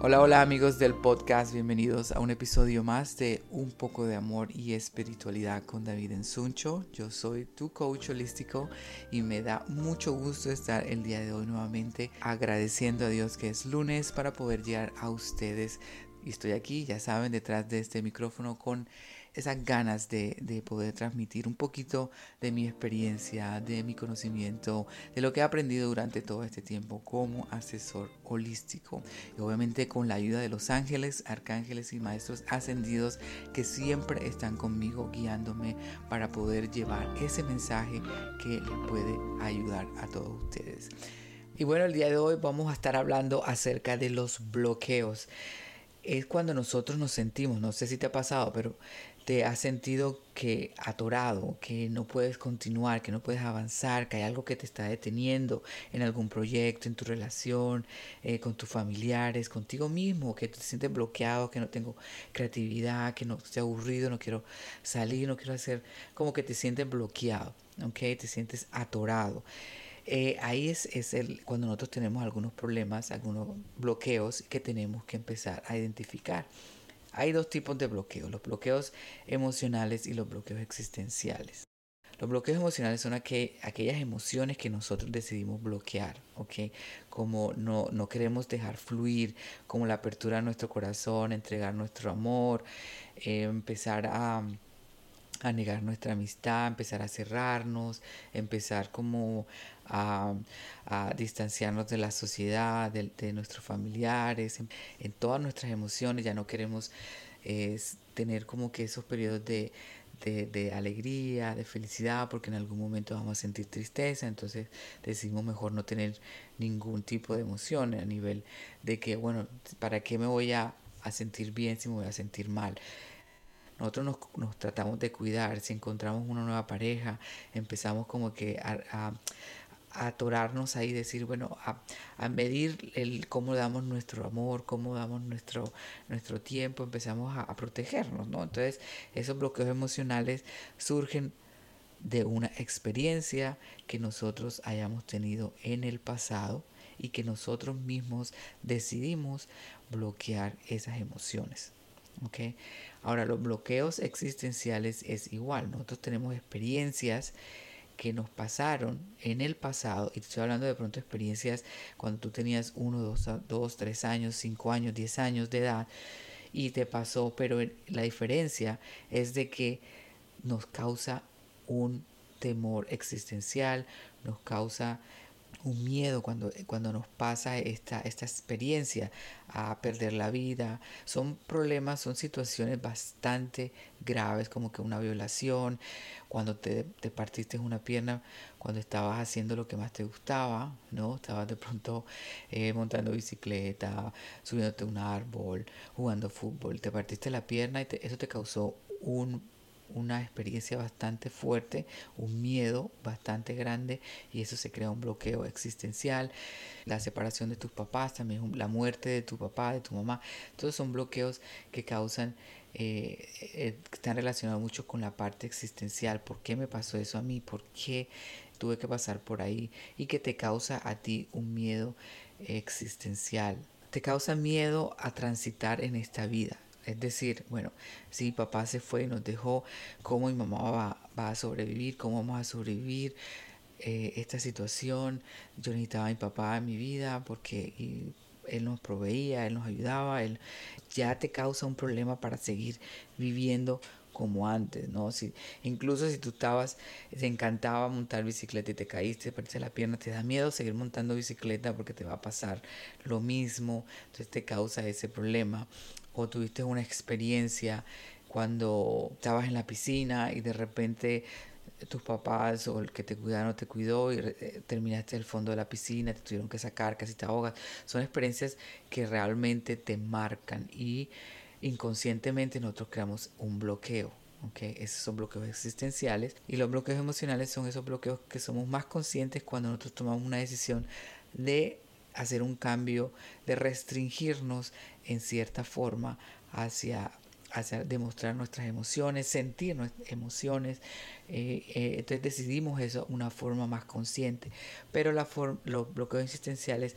Hola, hola amigos del podcast, bienvenidos a un episodio más de Un poco de amor y espiritualidad con David Ensuncho. Yo soy tu coach holístico y me da mucho gusto estar el día de hoy nuevamente agradeciendo a Dios que es lunes para poder llegar a ustedes. Estoy aquí, ya saben, detrás de este micrófono con esas ganas de, poder transmitir un poquito de mi experiencia, de mi conocimiento, de lo que he aprendido durante todo este tiempo como asesor holístico. Y obviamente con la ayuda de los ángeles, arcángeles y maestros ascendidos que siempre están conmigo guiándome para poder llevar ese mensaje que les puede ayudar a todos ustedes. Y bueno, el día de hoy vamos a estar hablando acerca de los bloqueos es cuando nosotros nos sentimos, no sé si te ha pasado, pero te has sentido que atorado, que no puedes continuar, que no puedes avanzar, que hay algo que te está deteniendo en algún proyecto, en tu relación, eh, con tus familiares, contigo mismo, que te sientes bloqueado, que no tengo creatividad, que no estoy aburrido, no quiero salir, no quiero hacer, como que te sientes bloqueado, ¿ok? Te sientes atorado. Eh, ahí es, es el, cuando nosotros tenemos algunos problemas, algunos bloqueos que tenemos que empezar a identificar. Hay dos tipos de bloqueos, los bloqueos emocionales y los bloqueos existenciales. Los bloqueos emocionales son aquellas emociones que nosotros decidimos bloquear, ¿ok? Como no, no queremos dejar fluir, como la apertura de nuestro corazón, entregar nuestro amor, eh, empezar a, a negar nuestra amistad, empezar a cerrarnos, empezar como a, distanciarnos de la sociedad, de, nuestros familiares, en, todas nuestras emociones, ya no queremos tener como que esos periodos de, de, alegría, de felicidad, porque en algún momento vamos a sentir tristeza, entonces decidimos mejor no tener ningún tipo de emoción a nivel de que, bueno, ¿para qué me voy a, a sentir bien si me voy a sentir mal? Nosotros nos, tratamos de cuidar, si encontramos una nueva pareja, empezamos como que a, atorarnos ahí, decir, bueno, a, a, medir el cómo damos nuestro amor, cómo damos nuestro, nuestro tiempo, empezamos a protegernos, ¿no? Entonces, esos bloqueos emocionales surgen de una experiencia que nosotros hayamos tenido en el pasado y que nosotros mismos decidimos bloquear esas emociones. ¿Okay? Ahora, los bloqueos existenciales es igual. Nosotros tenemos experiencias que nos pasaron en el pasado, y estoy hablando de pronto experiencias cuando tú tenías uno, dos, dos, tres años, cinco años, diez años de edad, y te pasó, pero la diferencia es de que nos causa un temor existencial, nos causa un miedo cuando, cuando nos pasa esta, esta experiencia a perder la vida. Son problemas, son situaciones bastante graves como que una violación, cuando te, te partiste una pierna, cuando estabas haciendo lo que más te gustaba, ¿no? Estabas de pronto eh, montando bicicleta, subiéndote a un árbol, jugando fútbol, te partiste la pierna y eso te causó un una experiencia bastante fuerte, un miedo bastante grande y eso se crea un bloqueo existencial. La separación de tus papás, también la muerte de tu papá, de tu mamá, todos son bloqueos que causan, eh, eh, están relacionados mucho con la parte existencial. ¿Por qué me pasó eso a mí? ¿Por qué tuve que pasar por ahí? Y que te causa a ti un miedo existencial. Te causa miedo a transitar en esta vida es decir, bueno, si papá se fue y nos dejó, ¿cómo mi mamá va, a sobrevivir? ¿Cómo vamos a sobrevivir eh, esta situación? Yo necesitaba a mi papá en mi vida porque él nos proveía, él nos ayudaba, él ya te causa un problema para seguir viviendo como antes, ¿no? Si, incluso si tú estabas, te encantaba montar bicicleta y te caíste, perdiste la pierna, te da miedo seguir montando bicicleta porque te va a pasar lo mismo, entonces te causa ese problema o tuviste una experiencia cuando estabas en la piscina y de repente tus papás o el que te cuidaron te cuidó y eh, terminaste el fondo de la piscina, te tuvieron que sacar, casi te ahogas. Son experiencias que realmente te marcan y inconscientemente nosotros creamos un bloqueo. Okay, esos son bloqueos existenciales y los bloqueos emocionales son esos bloqueos que somos más conscientes cuando nosotros tomamos una decisión de hacer un cambio, de restringirnos en cierta forma hacia, hacia demostrar nuestras emociones, sentir nuestras emociones. Eh, eh, entonces decidimos eso una forma más consciente. Pero la los bloqueos existenciales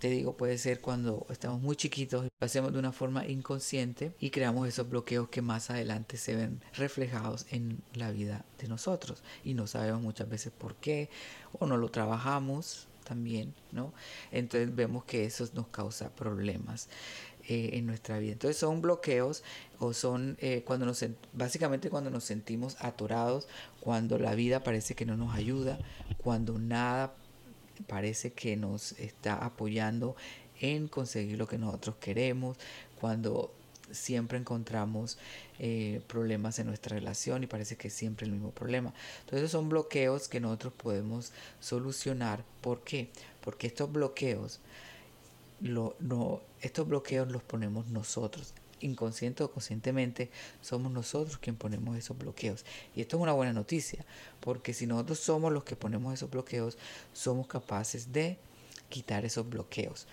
te digo, puede ser cuando estamos muy chiquitos, lo hacemos de una forma inconsciente y creamos esos bloqueos que más adelante se ven reflejados en la vida de nosotros y no sabemos muchas veces por qué o no lo trabajamos también, ¿no? Entonces vemos que eso nos causa problemas. Eh, en nuestra vida. Entonces son bloqueos o son eh, cuando nos básicamente cuando nos sentimos atorados, cuando la vida parece que no nos ayuda, cuando nada parece que nos está apoyando en conseguir lo que nosotros queremos, cuando siempre encontramos eh, problemas en nuestra relación y parece que es siempre el mismo problema. Entonces son bloqueos que nosotros podemos solucionar. ¿Por qué? Porque estos bloqueos, no, estos bloqueos los ponemos nosotros. Inconsciente o conscientemente somos nosotros quien ponemos esos bloqueos. Y esto es una buena noticia, porque si nosotros somos los que ponemos esos bloqueos, somos capaces de quitar esos bloqueos.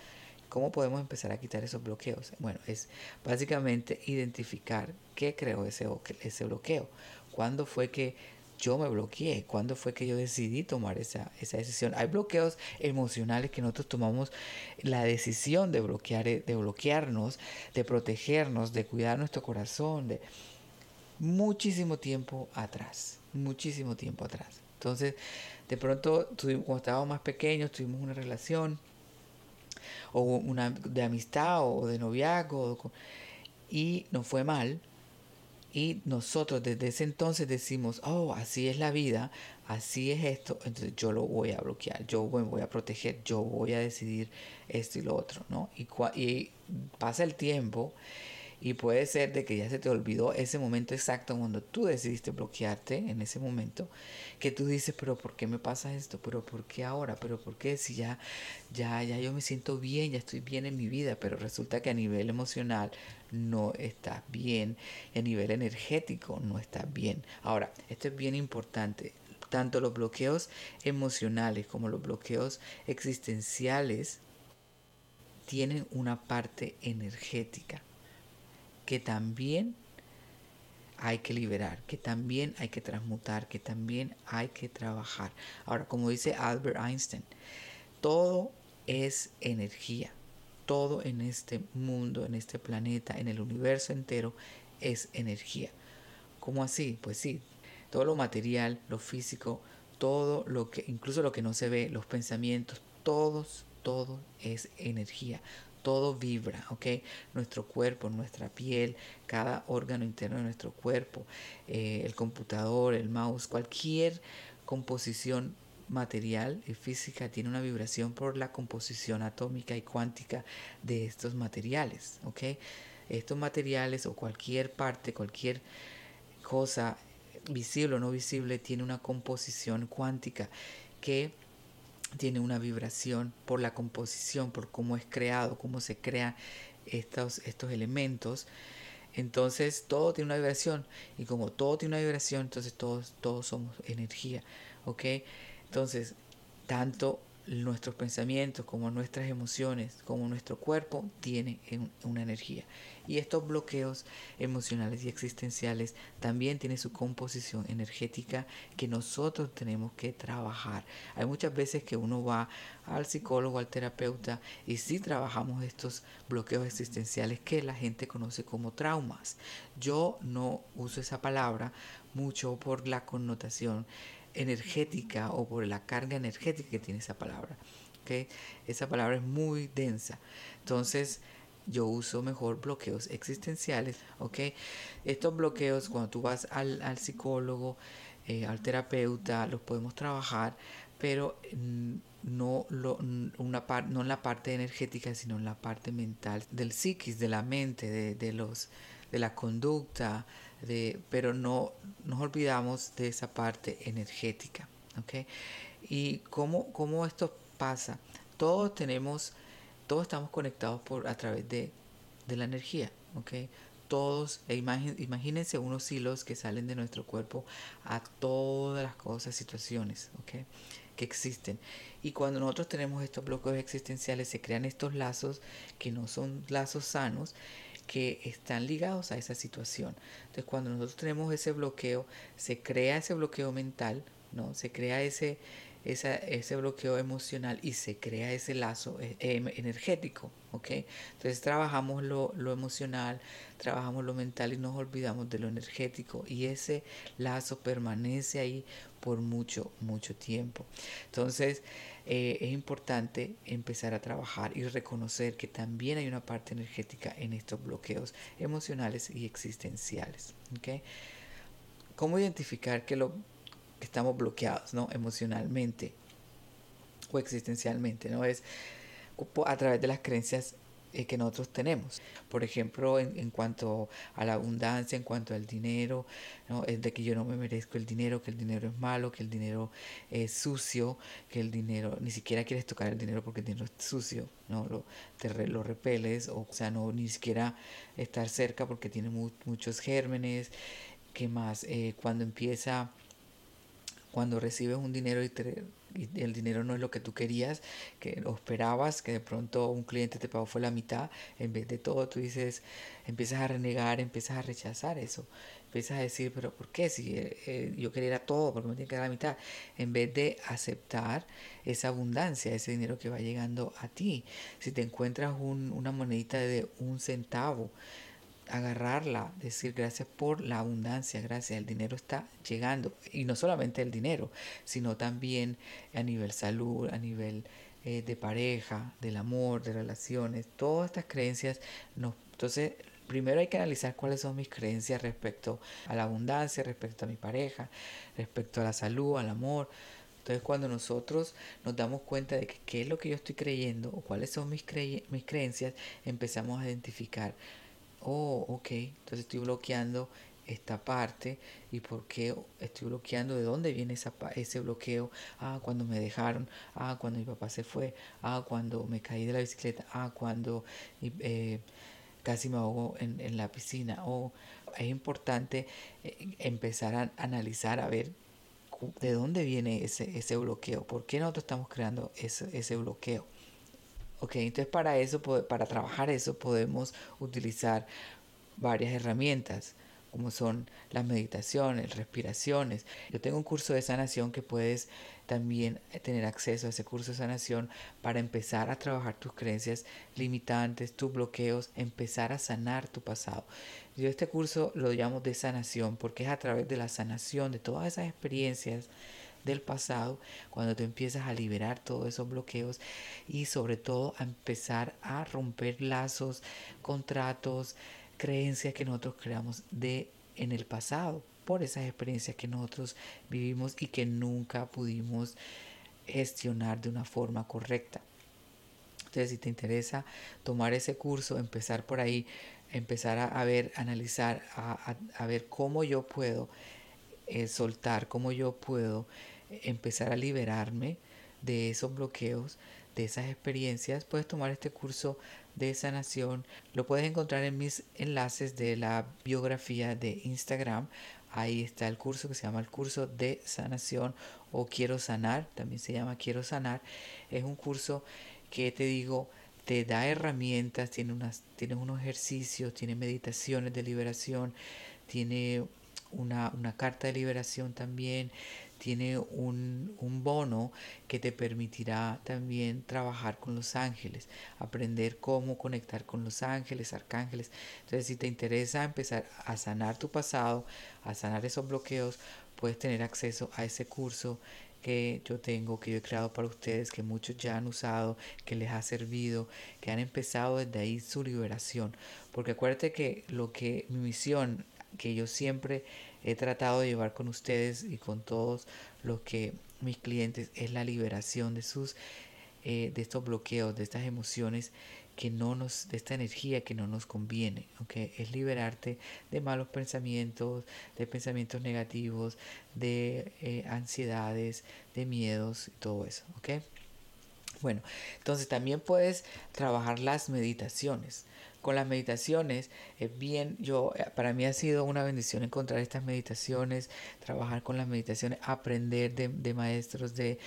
¿Cómo podemos empezar a quitar esos bloqueos? Bueno, es básicamente identificar qué creó ese, ese bloqueo. ¿Cuándo fue que yo me bloqueé? ¿Cuándo fue que yo decidí tomar esa, esa decisión? Hay bloqueos emocionales que nosotros tomamos la decisión de, bloquear, de bloquearnos, de protegernos, de cuidar nuestro corazón, de muchísimo tiempo atrás, muchísimo tiempo atrás. Entonces, de pronto, cuando estábamos más pequeños, tuvimos una relación o una de amistad o de noviazgo y nos fue mal y nosotros desde ese entonces decimos, oh, así es la vida, así es esto, entonces yo lo voy a bloquear, yo me voy a proteger, yo voy a decidir esto y lo otro, ¿no? Y, y pasa el tiempo y puede ser de que ya se te olvidó ese momento exacto cuando tú decidiste bloquearte en ese momento, que tú dices, pero ¿por qué me pasa esto? ¿Pero por qué ahora? ¿Pero por qué si ya, ya, ya yo me siento bien, ya estoy bien en mi vida? Pero resulta que a nivel emocional no estás bien, a nivel energético no estás bien. Ahora, esto es bien importante. Tanto los bloqueos emocionales como los bloqueos existenciales tienen una parte energética que también hay que liberar, que también hay que transmutar, que también hay que trabajar. Ahora, como dice Albert Einstein, todo es energía. Todo en este mundo, en este planeta, en el universo entero es energía. ¿Cómo así? Pues sí, todo lo material, lo físico, todo lo que, incluso lo que no se ve, los pensamientos, todos, todo es energía todo vibra, ¿ok? Nuestro cuerpo, nuestra piel, cada órgano interno de nuestro cuerpo, eh, el computador, el mouse, cualquier composición material y física tiene una vibración por la composición atómica y cuántica de estos materiales, ¿ok? Estos materiales o cualquier parte, cualquier cosa visible o no visible tiene una composición cuántica que tiene una vibración por la composición, por cómo es creado, cómo se crean estos, estos elementos. Entonces todo tiene una vibración y como todo tiene una vibración, entonces todos, todos somos energía. ¿Ok? Entonces, tanto nuestros pensamientos como nuestras emociones, como nuestro cuerpo, tiene una energía. Y estos bloqueos emocionales y existenciales también tienen su composición energética que nosotros tenemos que trabajar. Hay muchas veces que uno va al psicólogo, al terapeuta, y sí trabajamos estos bloqueos existenciales que la gente conoce como traumas. Yo no uso esa palabra mucho por la connotación energética o por la carga energética que tiene esa palabra. ¿okay? Esa palabra es muy densa. Entonces, yo uso mejor bloqueos existenciales. Estos bloqueos, cuando tú vas al, psicólogo, eh, al terapeuta, los podemos trabajar, pero no, lo, una no en la parte energética, sino en la parte mental, del psiquis, de la mente, de, de los, de la conducta, de, pero no nos olvidamos de esa parte energética, ¿ok? Y cómo, cómo esto pasa. Todos tenemos todos estamos conectados por, a través de, la energía, ¿ok? Todos, e imagínense unos hilos que salen de nuestro cuerpo a todas las cosas, situaciones, ¿ok? Que existen. Y cuando nosotros tenemos estos bloqueos existenciales, se crean estos lazos que no son lazos sanos, que están ligados a esa situación. Entonces, cuando nosotros tenemos ese bloqueo, se crea ese bloqueo mental, ¿no? Se crea ese, ese bloqueo emocional y se crea ese lazo eh, em, energético. ¿ok? Entonces trabajamos lo, lo emocional, trabajamos lo mental y nos olvidamos de lo energético y ese lazo permanece ahí por mucho, mucho tiempo. Entonces, eh, es importante empezar a trabajar y reconocer que también hay una parte energética en estos bloqueos emocionales y existenciales. ¿okay? ¿Cómo identificar que, lo, que estamos bloqueados ¿no? emocionalmente o existencialmente? ¿no? Es a través de las creencias eh, que nosotros tenemos. Por ejemplo, en, cuanto a la abundancia, en cuanto al dinero, ¿no? es de que yo no me merezco el dinero, que el dinero es malo, que el dinero es sucio, que el dinero, ni siquiera quieres tocar el dinero porque el dinero es sucio, ¿no? lo, te lo repeles, o, sea, no ni siquiera estar cerca porque tiene muchos gérmenes. ¿Qué más? Eh, cuando empieza, cuando recibes un dinero y te el dinero no es lo que tú querías, que esperabas, que de pronto un cliente te pagó fue la mitad, en vez de todo tú dices, empiezas a renegar, empiezas a rechazar eso, empiezas a decir, pero ¿por qué? Si eh, eh, yo quería todo, ¿por qué me tiene que dar la mitad? En vez de aceptar esa abundancia, ese dinero que va llegando a ti. Si te encuentras un, una monedita de un centavo, agarrarla, decir gracias por la abundancia, gracias, el dinero está llegando. Y no solamente el dinero, sino también a nivel salud, a nivel eh, de pareja, del amor, de relaciones, todas estas creencias. Nos, entonces, primero hay que analizar cuáles son mis creencias respecto a la abundancia, respecto a mi pareja, respecto a la salud, al amor. Entonces cuando nosotros nos damos cuenta de que qué es lo que yo estoy creyendo o cuáles son mis, mis creencias, empezamos a identificar oh, ok, entonces estoy bloqueando esta parte. Y por qué estoy bloqueando, de dónde viene esa, ese bloqueo, ah, cuando me dejaron, ah, cuando mi papá se fue, ah, cuando me caí de la bicicleta, ah, cuando eh, casi me ahogo en, la piscina, o es importante eh, empezar a analizar, a ver de dónde viene ese, ese bloqueo, por qué nosotros estamos creando ese, ese bloqueo. Ok, entonces para eso, para trabajar eso podemos utilizar varias herramientas como son las meditaciones, respiraciones. Yo tengo un curso de sanación que puedes también tener acceso a ese curso de sanación para empezar a trabajar tus creencias limitantes, tus bloqueos, empezar a sanar tu pasado. Yo este curso lo llamo de sanación porque es a través de la sanación de todas esas experiencias del pasado, cuando tú empiezas a liberar todos esos bloqueos y sobre todo a empezar a romper lazos, contratos, creencias que nosotros creamos de en el pasado por esas experiencias que nosotros vivimos y que nunca pudimos gestionar de una forma correcta. Entonces, si te interesa tomar ese curso, empezar por ahí, empezar a, ver, analizar, a, ver cómo yo puedo eh, soltar, cómo yo puedo empezar a liberarme de esos bloqueos, de esas experiencias, puedes tomar este curso de sanación. Lo puedes encontrar en mis enlaces de la biografía de Instagram. Ahí está el curso que se llama el curso de sanación o quiero sanar, también se llama quiero sanar. Es un curso que te digo, te da herramientas, tiene, unas, tiene unos ejercicios, tiene meditaciones de liberación, tiene una, una carta de liberación también, tiene un, bono que te permitirá también trabajar con los ángeles, aprender cómo conectar con los ángeles, arcángeles. Entonces, si te interesa empezar a sanar tu pasado, a sanar esos bloqueos, puedes tener acceso a ese curso que yo tengo, que yo he creado para ustedes, que muchos ya han usado, que les ha servido, que han empezado desde ahí su liberación. Porque acuérdate que lo que mi misión, que yo siempre he tratado de llevar con ustedes y con todos los que mis clientes es la liberación de sus eh, de estos bloqueos, de estas emociones que no nos, de esta energía que no nos conviene, ¿ok? Es liberarte de malos pensamientos, de pensamientos negativos, de eh, ansiedades, de miedos y todo eso, ¿ok? Bueno, entonces también puedes trabajar las meditaciones con las meditaciones es bien, yo, eh, para mí ha sido una bendición encontrar estas meditaciones, trabajar con las meditaciones, aprender de, maestros, de,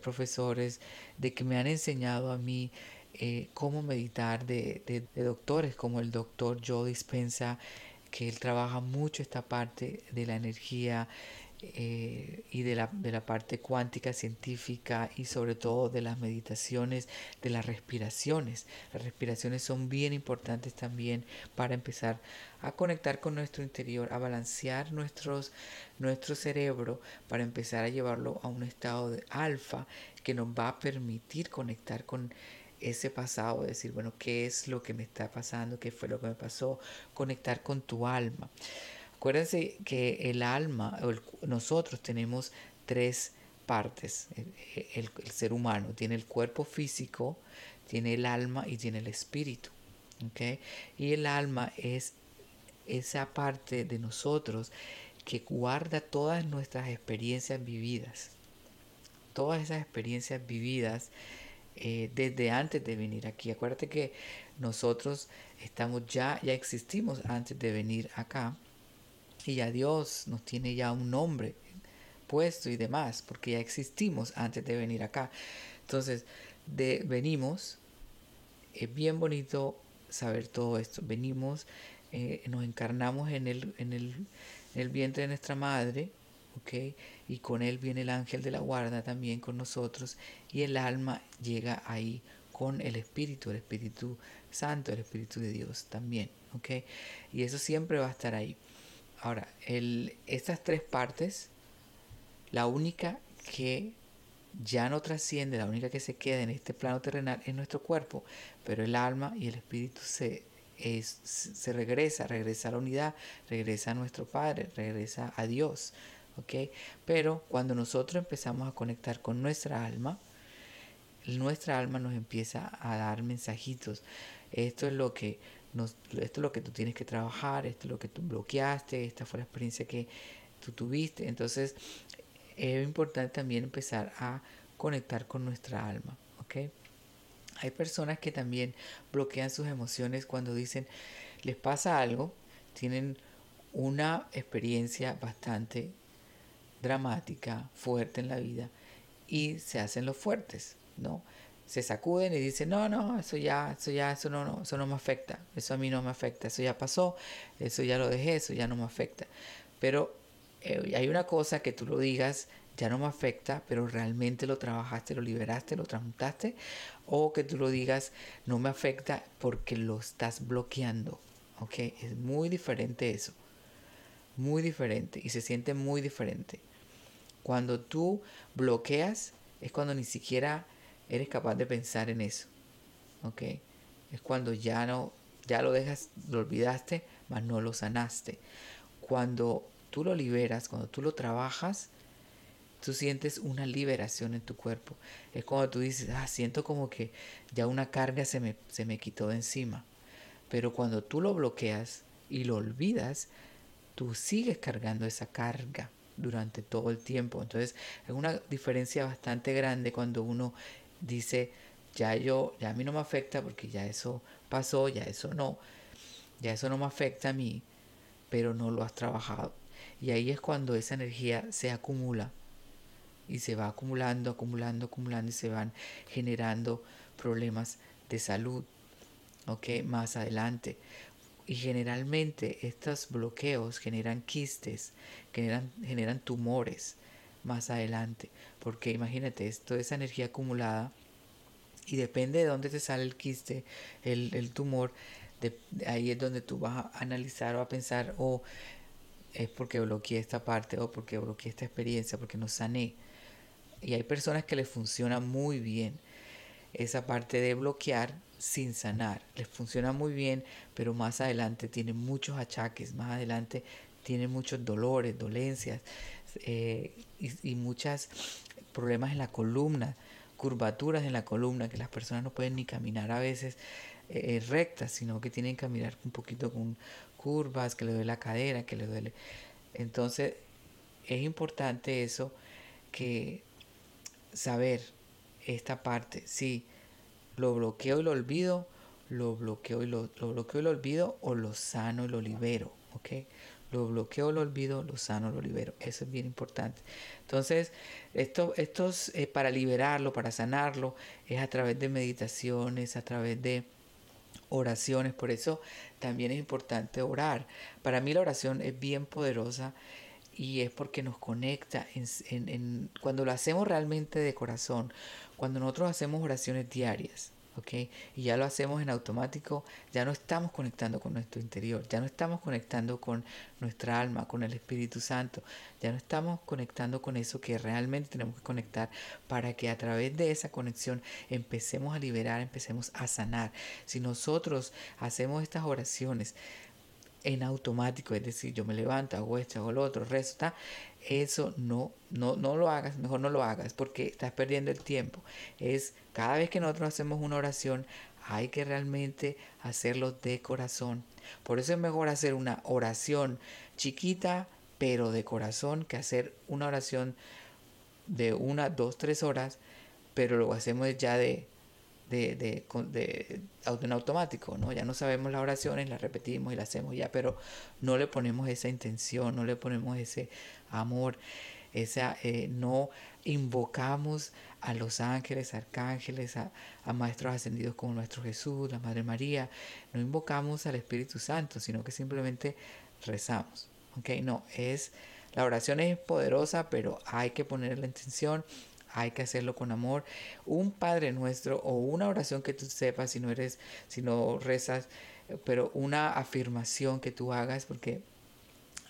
profesores, de que me han enseñado a mí eh, cómo meditar, de, de, doctores como el doctor Joe Dispensa, que él trabaja mucho esta parte de la energía, eh, y de la, de la parte cuántica científica y sobre todo de las meditaciones, de las respiraciones. Las respiraciones son bien importantes también para empezar a conectar con nuestro interior, a balancear nuestros, nuestro cerebro, para empezar a llevarlo a un estado de alfa que nos va a permitir conectar con ese pasado, decir, bueno, ¿qué es lo que me está pasando? ¿Qué fue lo que me pasó? Conectar con tu alma. Acuérdense que el alma, nosotros tenemos tres partes. El, ser humano tiene el cuerpo físico, tiene el alma y tiene el espíritu. Y el alma es esa parte de nosotros que guarda todas nuestras experiencias vividas. Todas esas experiencias vividas eh, desde antes de venir aquí. Acuérdate que nosotros estamos ya, ya existimos antes de venir acá y ya Dios nos tiene ya un nombre puesto y demás, porque ya existimos antes de venir acá. Entonces, de, venimos, es bien bonito saber todo esto. Venimos, eh, nos encarnamos en el, en, el, el vientre de nuestra madre, ¿ok? Y con él viene el ángel de la guarda también con nosotros, y el alma llega ahí con el Espíritu, el Espíritu Santo, el Espíritu de Dios también, ¿ok? Y eso siempre va a estar ahí. Ahora, estas tres partes, la única que ya no trasciende, la única que se queda en este plano terrenal es nuestro cuerpo, pero el alma y el espíritu se, se regresa, regresa a la unidad, regresa a nuestro Padre, regresa a Dios. ¿ok? Pero cuando nosotros empezamos a conectar con nuestra alma, nuestra alma nos empieza a dar mensajitos. Esto es lo que esto es lo que tú tienes que trabajar, esto es lo que tú bloqueaste, esta fue la experiencia que tú tuviste. Entonces, es importante también empezar a conectar con nuestra alma. Hay personas que también bloquean sus emociones cuando dicen, les pasa algo, tienen una experiencia bastante dramática, fuerte en la vida y se hacen los fuertes, ¿no? Se sacuden y dicen, no, no, eso ya, eso ya, eso no, no, eso no me afecta, eso a mí no me afecta, eso ya pasó, eso ya lo dejé, eso ya no me afecta. Pero eh, hay una cosa que tú lo digas, ya no me afecta, pero realmente lo trabajaste, lo liberaste, lo transmutaste, o que tú lo digas, no me afecta porque lo estás bloqueando. ¿Ok? Es muy diferente eso. Muy diferente y se siente muy diferente. Cuando tú bloqueas es cuando ni siquiera eres capaz de pensar en eso. ¿Ok? Es cuando ya no, ya lo dejas, lo olvidaste, mas no lo sanaste. Cuando tú lo liberas, cuando tú lo trabajas, tú sientes una liberación en tu cuerpo. Es cuando tú dices, ah, siento como que ya una carga se me, se me quitó de encima. Pero cuando tú lo bloqueas y lo olvidas, tú sigues cargando esa carga durante todo el tiempo. Entonces es una diferencia bastante grande cuando uno dice, ya yo, ya a mí no me afecta porque ya eso pasó, ya eso no, ya eso no me afecta a mí, pero no lo has trabajado. Y ahí es cuando esa energía se acumula y se va acumulando, acumulando, acumulando y se van generando problemas de salud, ¿ok? Más adelante. Y generalmente estos bloqueos generan quistes, generan, generan tumores más adelante. Porque imagínate, toda esa energía acumulada y depende de dónde te sale el quiste, el, tumor, de, ahí es donde tú vas a analizar o a pensar, o oh, es porque bloqueé esta parte, o porque bloqueé esta experiencia, porque no sané. Y hay personas que les funciona muy bien esa parte de bloquear sin sanar. Les funciona muy bien, pero más adelante tienen muchos achaques, más adelante tienen muchos dolores, dolencias eh, y, y muchos problemas en la columna, curvaturas en la columna, que las personas no pueden ni caminar a veces eh, eh, rectas, sino que tienen que caminar un poquito con curvas, que le duele la cadera, que le duele. Entonces, es importante eso, que saber esta parte, si lo bloqueo y lo olvido, lo bloqueo y lo, lo bloqueo y lo olvido, o lo sano y lo libero, ¿ok? Lo bloqueo, lo olvido, lo sano, lo libero. Eso es bien importante. Entonces, esto, esto es, eh, para liberarlo, para sanarlo, es a través de meditaciones, a través de oraciones. Por eso también es importante orar. Para mí la oración es bien poderosa y es porque nos conecta cuando lo hacemos realmente de corazón, cuando nosotros hacemos oraciones diarias, y ya lo hacemos en automático, ya no estamos conectando con nuestro interior, ya no estamos conectando con nuestra alma, con el Espíritu Santo, ya no estamos conectando con eso que realmente tenemos que conectar para que a través de esa conexión empecemos a liberar, empecemos a sanar. Si nosotros hacemos estas oraciones, en automático, es decir, yo me levanto, hago esto, hago lo otro, rezo, está, eso no, no, no lo hagas, mejor no lo hagas porque estás perdiendo el tiempo. Es cada vez que nosotros hacemos una oración, hay que realmente hacerlo de corazón. Por eso es mejor hacer una oración chiquita, pero de corazón, que hacer una oración de una, dos, tres horas, pero lo hacemos ya de de, de, de, en automático, ¿no? Ya no sabemos las oraciones, las repetimos y las hacemos ya, pero no le ponemos esa intención, no le ponemos ese amor, esa, eh, no invocamos a los ángeles, arcángeles, a, a, maestros ascendidos como nuestro Jesús, la Madre María, no invocamos al Espíritu Santo, sino que simplemente rezamos, ¿ok? No, es, la oración es poderosa, pero hay que poner la intención, hay que hacerlo con amor. Un Padre Nuestro o una oración que tú sepas si no eres, si no rezas, pero una afirmación que tú hagas, porque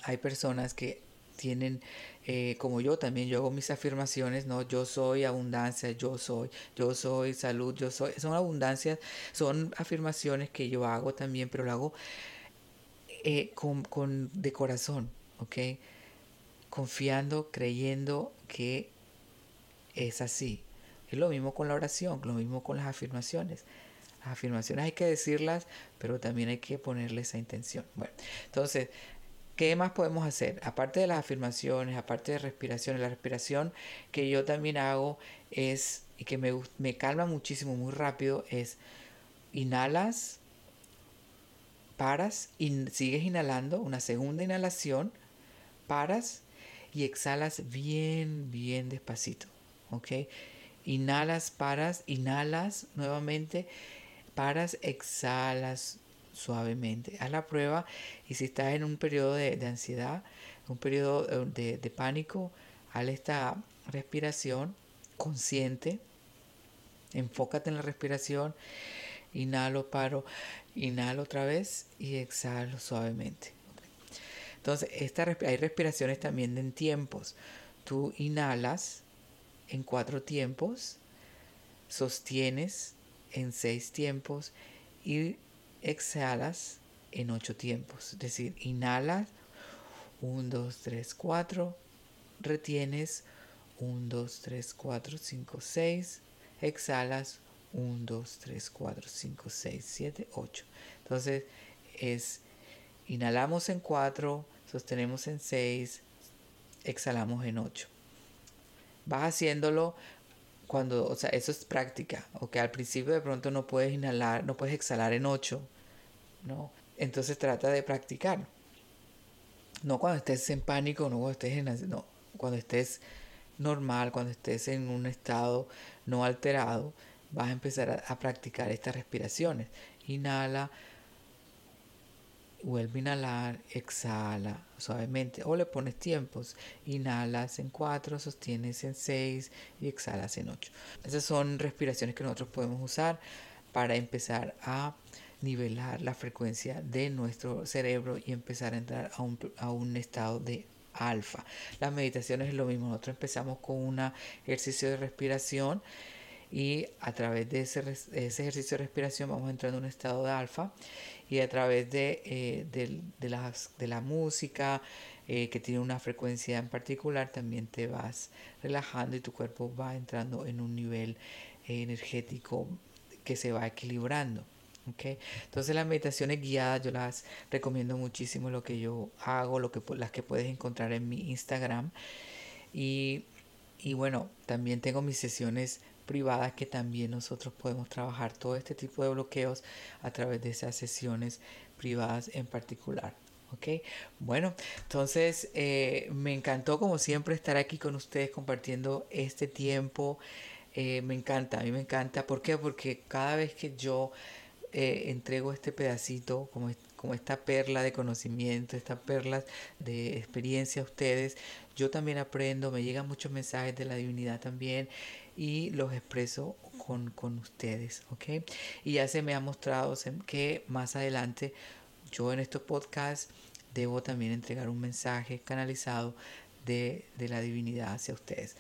hay personas que tienen, eh, como yo también, yo hago mis afirmaciones, ¿no? Yo soy abundancia, yo soy, yo soy salud, yo soy. Son abundancias, son afirmaciones que yo hago también, pero lo hago eh, con, con, de corazón, ¿ok? Confiando, creyendo que es así. Es lo mismo con la oración, lo mismo con las afirmaciones. Las afirmaciones hay que decirlas, pero también hay que ponerle esa intención. Bueno, entonces, ¿qué más podemos hacer? Aparte de las afirmaciones, aparte de respiraciones, la respiración que yo también hago es, y que me, me calma muchísimo, muy rápido, es inhalas, paras, y sigues inhalando, una segunda inhalación, paras y exhalas bien, bien despacito. ¿Ok? Inhalas, paras, inhalas nuevamente, paras, exhalas suavemente. Haz la prueba y si estás en un periodo de, ansiedad, un periodo eh, de, pánico, haz esta respiración consciente, enfócate en la respiración, inhalo, paro, inhalo otra vez y exhalo suavemente. Entonces, esta, hay respiraciones también en tiempos. Tú inhalas en cuatro tiempos, sostienes en seis tiempos y exhalas en ocho tiempos. Es decir, inhalas 1, 2, 3, 4, retienes 1, 2, 3, 4, 5, 6, exhalas 1, 2, 3, 4, 5, 6, 7, 8. Entonces es inhalamos en 4, sostenemos en 6, exhalamos en 8 vas haciéndolo cuando, o sea, eso es práctica, o que al principio de pronto no puedes inhalar, no puedes exhalar en 8, ¿no? Entonces trata de practicar. No cuando estés en pánico, no cuando estés en, no, cuando estés normal, cuando estés en un estado no alterado, vas a empezar a, a practicar estas respiraciones. Inhala, Vuelve a inhalar, exhala suavemente o le pones tiempos. Inhalas en 4, sostienes en 6 y exhalas en 8. Esas son respiraciones que nosotros podemos usar para empezar a nivelar la frecuencia de nuestro cerebro y empezar a entrar a un, a un estado de alfa. Las meditaciones es lo mismo. Nosotros empezamos con un ejercicio de respiración y a través de ese, ejercicio de respiración vamos entrando en un estado de alfa y a través de, eh, de, las, de la música eh, que tiene una frecuencia en particular también te vas relajando y tu cuerpo va entrando en un nivel eh, energético que se va equilibrando. Okay. Entonces las meditaciones guiadas yo las recomiendo muchísimo lo que yo hago, lo que, las que puedes encontrar en mi Instagram. Y, y bueno, también tengo mis sesiones privadas que también nosotros podemos trabajar todo este tipo de bloqueos a través de esas sesiones privadas en particular. ¿ok? Bueno, entonces eh, me encantó como siempre estar aquí con ustedes compartiendo este tiempo. Eh, me encanta, a mí me encanta. ¿Por qué? Porque cada vez que yo eh, entrego este pedacito, como como esta perla de conocimiento, esta perla de experiencia a ustedes. Yo también aprendo, me llegan muchos mensajes de la divinidad también y los expreso con, con ustedes, ¿ok? Y ya se me ha mostrado que más adelante yo en estos podcasts debo también entregar un mensaje canalizado de, de la divinidad hacia ustedes.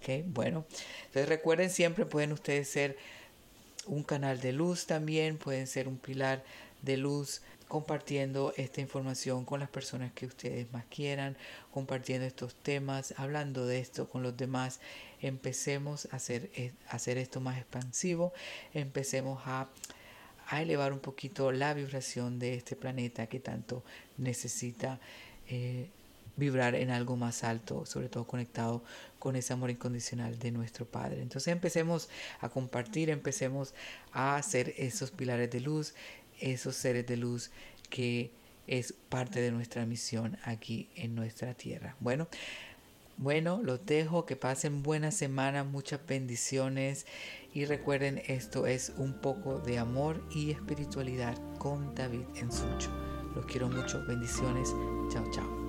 ¿ok? Bueno, entonces recuerden siempre pueden ustedes ser un canal de luz también, pueden ser un pilar de luz compartiendo esta información con las personas que ustedes más quieran, compartiendo estos temas, hablando de esto con los demás. Empecemos a hacer, eh, hacer esto más expansivo, empecemos a, a, elevar un poquito la vibración de este planeta que tanto necesita eh, vibrar en algo más alto, sobre todo conectado con ese amor incondicional de nuestro Padre. Entonces empecemos a compartir, empecemos a hacer esos pilares de luz, esos seres de luz que es parte de nuestra misión aquí en nuestra tierra. Bueno, bueno, los dejo, que pasen buena semana, muchas bendiciones y recuerden esto es un poco de amor y espiritualidad con David en Ensucho. Los quiero mucho, bendiciones, chao chao.